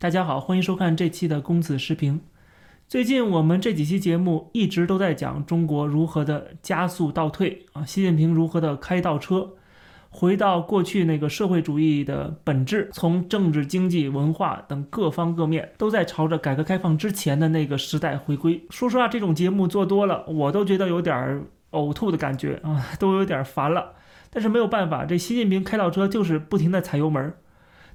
大家好，欢迎收看这期的公子视频。最近我们这几期节目一直都在讲中国如何的加速倒退啊，习近平如何的开倒车，回到过去那个社会主义的本质，从政治、经济、文化等各方各面都在朝着改革开放之前的那个时代回归。说实话，这种节目做多了，我都觉得有点呕吐的感觉啊，都有点烦了。但是没有办法，这习近平开倒车就是不停的踩油门。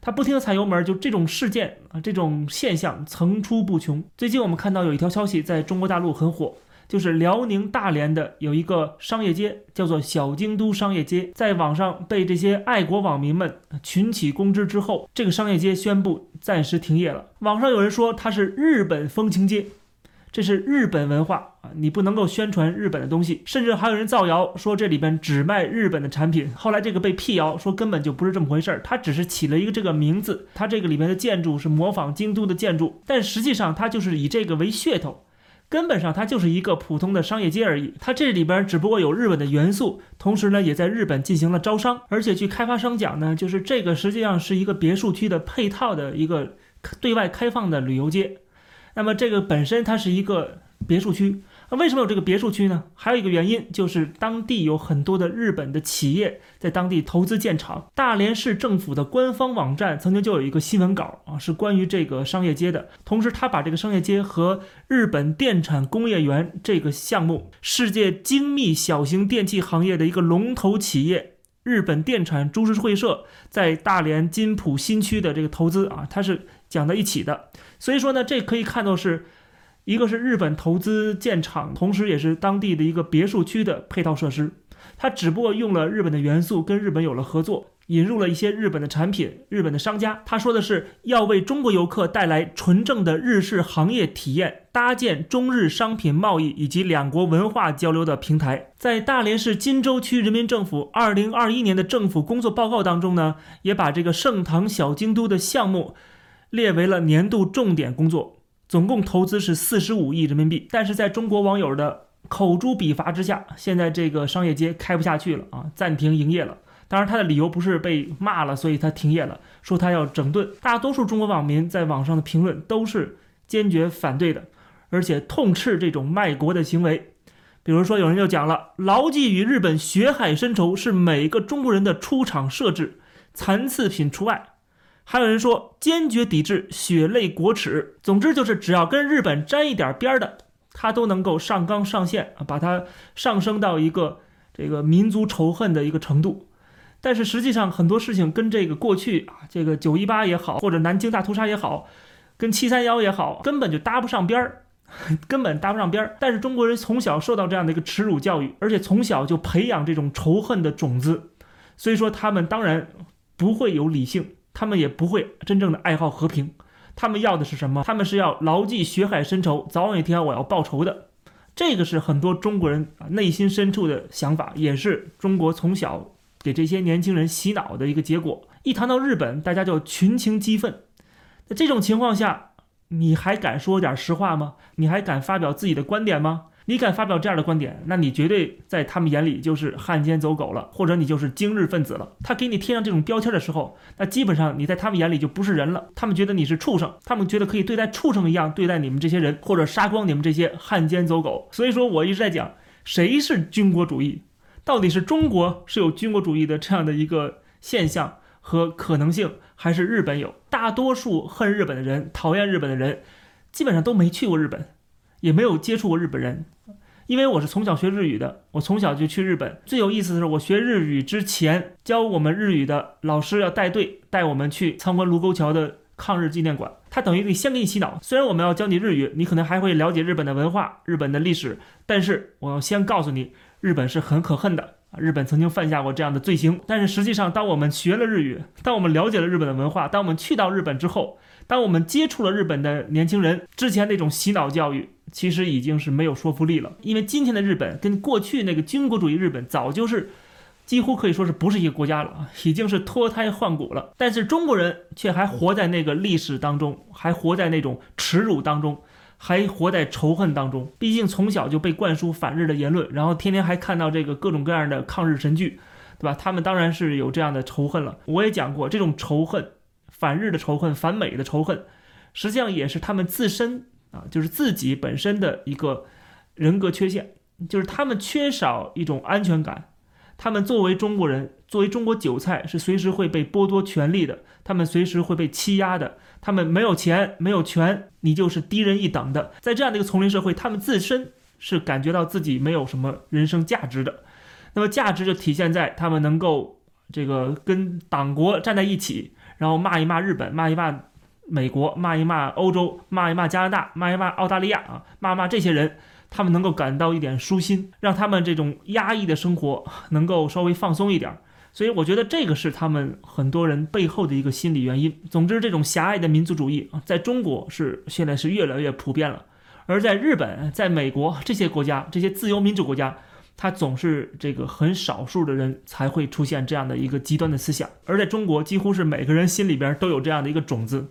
他不停地踩油门，就这种事件啊，这种现象层出不穷。最近我们看到有一条消息在中国大陆很火，就是辽宁大连的有一个商业街，叫做小京都商业街，在网上被这些爱国网民们群起攻之之后，这个商业街宣布暂时停业了。网上有人说它是日本风情街。这是日本文化啊，你不能够宣传日本的东西，甚至还有人造谣说这里边只卖日本的产品。后来这个被辟谣，说根本就不是这么回事儿，它只是起了一个这个名字，它这个里面的建筑是模仿京都的建筑，但实际上它就是以这个为噱头，根本上它就是一个普通的商业街而已。它这里边只不过有日本的元素，同时呢也在日本进行了招商，而且据开发商讲呢，就是这个实际上是一个别墅区的配套的一个对外开放的旅游街。那么这个本身它是一个别墅区，那为什么有这个别墅区呢？还有一个原因就是当地有很多的日本的企业在当地投资建厂。大连市政府的官方网站曾经就有一个新闻稿啊，是关于这个商业街的。同时，他把这个商业街和日本电产工业园这个项目，世界精密小型电器行业的一个龙头企业日本电产株式会社在大连金浦新区的这个投资啊，它是讲到一起的。所以说呢，这可以看作是一个是日本投资建厂，同时也是当地的一个别墅区的配套设施。它只不过用了日本的元素，跟日本有了合作，引入了一些日本的产品。日本的商家他说的是要为中国游客带来纯正的日式行业体验，搭建中日商品贸易以及两国文化交流的平台。在大连市金州区人民政府二零二一年的政府工作报告当中呢，也把这个盛唐小京都的项目。列为了年度重点工作，总共投资是四十五亿人民币。但是在中国网友的口诛笔伐之下，现在这个商业街开不下去了啊，暂停营业了。当然，他的理由不是被骂了，所以他停业了，说他要整顿。大多数中国网民在网上的评论都是坚决反对的，而且痛斥这种卖国的行为。比如说，有人就讲了，牢记与日本血海深仇是每个中国人的出厂设置，残次品除外。还有人说坚决抵制血泪国耻，总之就是只要跟日本沾一点边的，他都能够上纲上线啊，把它上升到一个这个民族仇恨的一个程度。但是实际上很多事情跟这个过去啊，这个九一八也好，或者南京大屠杀也好，跟七三幺也好，根本就搭不上边儿，根本搭不上边儿。但是中国人从小受到这样的一个耻辱教育，而且从小就培养这种仇恨的种子，所以说他们当然不会有理性。他们也不会真正的爱好和平，他们要的是什么？他们是要牢记血海深仇，早晚有一天我要报仇的。这个是很多中国人啊内心深处的想法，也是中国从小给这些年轻人洗脑的一个结果。一谈到日本，大家就群情激愤。在这种情况下，你还敢说点实话吗？你还敢发表自己的观点吗？你敢发表这样的观点，那你绝对在他们眼里就是汉奸走狗了，或者你就是精日分子了。他给你贴上这种标签的时候，那基本上你在他们眼里就不是人了。他们觉得你是畜生，他们觉得可以对待畜生一样对待你们这些人，或者杀光你们这些汉奸走狗。所以说我一直在讲，谁是军国主义？到底是中国是有军国主义的这样的一个现象和可能性，还是日本有？大多数恨日本的人、讨厌日本的人，基本上都没去过日本。也没有接触过日本人，因为我是从小学日语的，我从小就去日本。最有意思的是，我学日语之前教我们日语的老师要带队带我们去参观卢沟桥的抗日纪念馆，他等于得先给你洗脑。虽然我们要教你日语，你可能还会了解日本的文化、日本的历史，但是我要先告诉你，日本是很可恨的！日本曾经犯下过这样的罪行。但是实际上，当我们学了日语，当我们了解了日本的文化，当我们去到日本之后，当我们接触了日本的年轻人之前那种洗脑教育。其实已经是没有说服力了，因为今天的日本跟过去那个军国主义日本早就是几乎可以说是不是一个国家了，已经是脱胎换骨了。但是中国人却还活在那个历史当中，还活在那种耻辱当中，还活在仇恨当中。毕竟从小就被灌输反日的言论，然后天天还看到这个各种各样的抗日神剧，对吧？他们当然是有这样的仇恨了。我也讲过，这种仇恨，反日的仇恨，反美的仇恨。实际上也是他们自身啊，就是自己本身的一个人格缺陷，就是他们缺少一种安全感。他们作为中国人，作为中国韭菜，是随时会被剥夺权利的，他们随时会被欺压的。他们没有钱，没有权，你就是低人一等的。在这样的一个丛林社会，他们自身是感觉到自己没有什么人生价值的。那么价值就体现在他们能够这个跟党国站在一起，然后骂一骂日本，骂一骂美国，骂一骂欧洲，骂一骂加拿大，骂一骂澳大利亚啊，骂骂这些人，他们能够感到一点舒心，让他们这种压抑的生活能够稍微放松一点。所以我觉得这个是他们很多人背后的一个心理原因。总之，这种狭隘的民族主义啊，在中国是现在是越来越普遍了，而在日本、在美国这些国家，这些自由民主国家，它总是这个很少数的人才会出现这样的一个极端的思想。而在中国，几乎是每个人心里边都有这样的一个种子，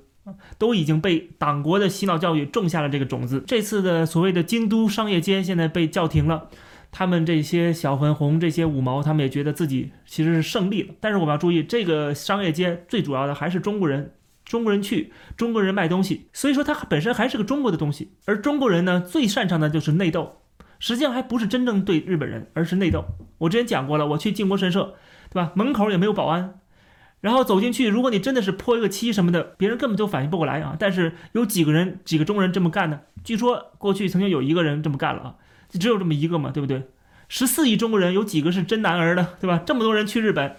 都已经被党国的洗脑教育种下了这个种子。这次的所谓的京都商业街现在被叫停了。他们这些小粉红、这些五毛，他们也觉得自己其实是胜利了。但是我们要注意，这个商业街最主要的还是中国人，中国人去，中国人卖东西，所以说它本身还是个中国的东西。而中国人呢，最擅长的就是内斗，实际上还不是真正对日本人，而是内斗。我之前讲过了，我去靖国神社，对吧？门口也没有保安，然后走进去，如果你真的是泼一个漆什么的，别人根本就反应不过来啊。但是有几个人，几个中国人这么干呢？据说过去曾经有一个人这么干了啊。只有这么一个嘛，对不对？十四亿中国人有几个是真男儿的，对吧？这么多人去日本，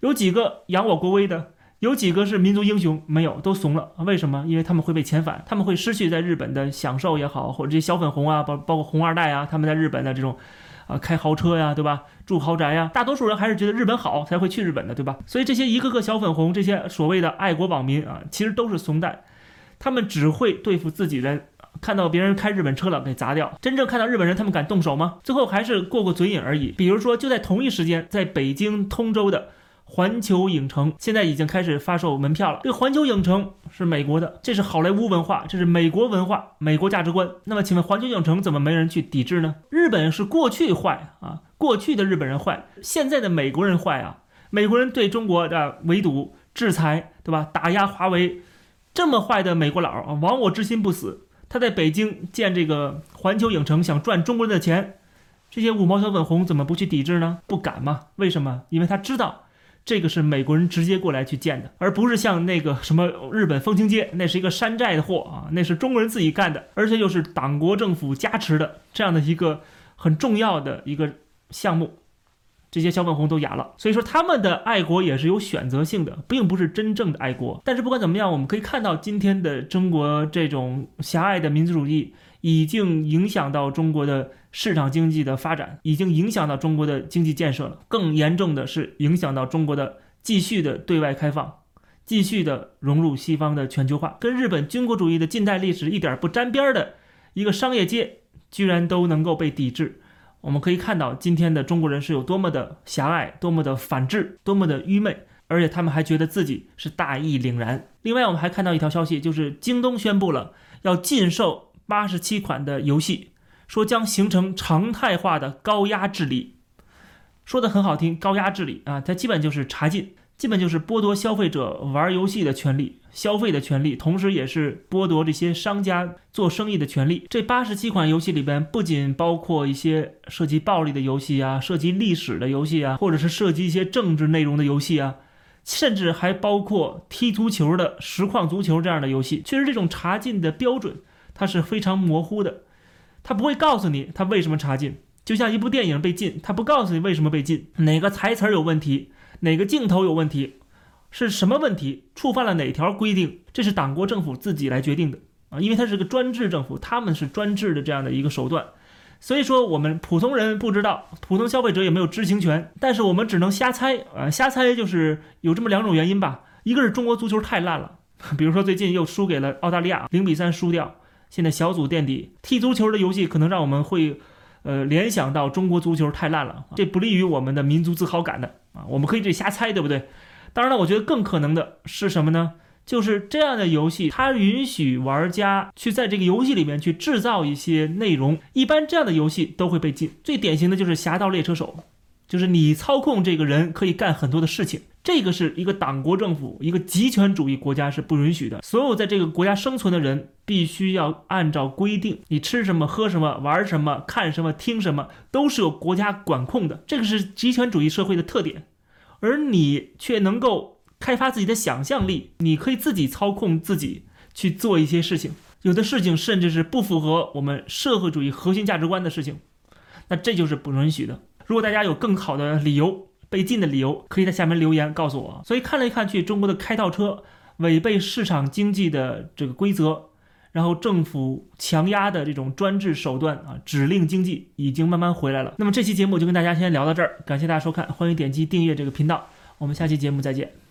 有几个扬我国威的？有几个是民族英雄？没有，都怂了。为什么？因为他们会被遣返，他们会失去在日本的享受也好，或者这些小粉红啊，包包括红二代啊，他们在日本的这种，啊，开豪车呀，对吧？住豪宅呀，大多数人还是觉得日本好才会去日本的，对吧？所以这些一个个小粉红，这些所谓的爱国网民啊，其实都是怂蛋，他们只会对付自己人。看到别人开日本车了，给砸掉。真正看到日本人，他们敢动手吗？最后还是过过嘴瘾而已。比如说，就在同一时间，在北京通州的环球影城，现在已经开始发售门票了。这环球影城是美国的，这是好莱坞文化，这是美国文化、美国价值观。那么，请问环球影城怎么没人去抵制呢？日本是过去坏啊，过去的日本人坏，现在的美国人坏啊。美国人对中国的围堵、制裁，对吧？打压华为，这么坏的美国佬啊，亡我之心不死。他在北京建这个环球影城，想赚中国人的钱，这些五毛小粉红怎么不去抵制呢？不敢吗？为什么？因为他知道，这个是美国人直接过来去建的，而不是像那个什么日本风情街，那是一个山寨的货啊，那是中国人自己干的，而且又是党国政府加持的这样的一个很重要的一个项目。这些小粉红都哑了，所以说他们的爱国也是有选择性的，并不是真正的爱国。但是不管怎么样，我们可以看到今天的中国这种狭隘的民族主义已经影响到中国的市场经济的发展，已经影响到中国的经济建设了。更严重的是影响到中国的继续的对外开放，继续的融入西方的全球化，跟日本军国主义的近代历史一点不沾边的一个商业街，居然都能够被抵制。我们可以看到，今天的中国人是有多么的狭隘，多么的反智，多么的愚昧，而且他们还觉得自己是大义凛然。另外，我们还看到一条消息，就是京东宣布了要禁售八十七款的游戏，说将形成常态化的高压治理。说的很好听，高压治理啊，它基本就是查禁。基本就是剥夺消费者玩游戏的权利、消费的权利，同时也是剥夺这些商家做生意的权利。这八十七款游戏里边，不仅包括一些涉及暴力的游戏啊，涉及历史的游戏啊，或者是涉及一些政治内容的游戏啊，甚至还包括踢足球的实况足球这样的游戏。确实，这种查禁的标准它是非常模糊的，它不会告诉你它为什么查禁。就像一部电影被禁，它不告诉你为什么被禁，哪个台词有问题。哪个镜头有问题？是什么问题？触犯了哪条规定？这是党国政府自己来决定的啊，因为它是个专制政府，他们是专制的这样的一个手段，所以说我们普通人不知道，普通消费者也没有知情权，但是我们只能瞎猜啊，瞎猜就是有这么两种原因吧，一个是中国足球太烂了，比如说最近又输给了澳大利亚，零比三输掉，现在小组垫底，踢足球的游戏可能让我们会。呃，联想到中国足球太烂了，这不利于我们的民族自豪感的啊！我们可以这瞎猜，对不对？当然了，我觉得更可能的是什么呢？就是这样的游戏，它允许玩家去在这个游戏里面去制造一些内容，一般这样的游戏都会被禁。最典型的就是《侠盗猎车手》，就是你操控这个人可以干很多的事情。这个是一个党国政府，一个极权主义国家是不允许的。所有在这个国家生存的人，必须要按照规定，你吃什么、喝什么、玩什么、看什么、听什么，都是有国家管控的。这个是极权主义社会的特点，而你却能够开发自己的想象力，你可以自己操控自己去做一些事情，有的事情甚至是不符合我们社会主义核心价值观的事情，那这就是不允许的。如果大家有更好的理由，被禁的理由可以在下面留言告诉我。所以看来看去，中国的开倒车违背市场经济的这个规则，然后政府强压的这种专制手段啊，指令经济已经慢慢回来了。那么这期节目就跟大家先聊到这儿，感谢大家收看，欢迎点击订阅这个频道，我们下期节目再见。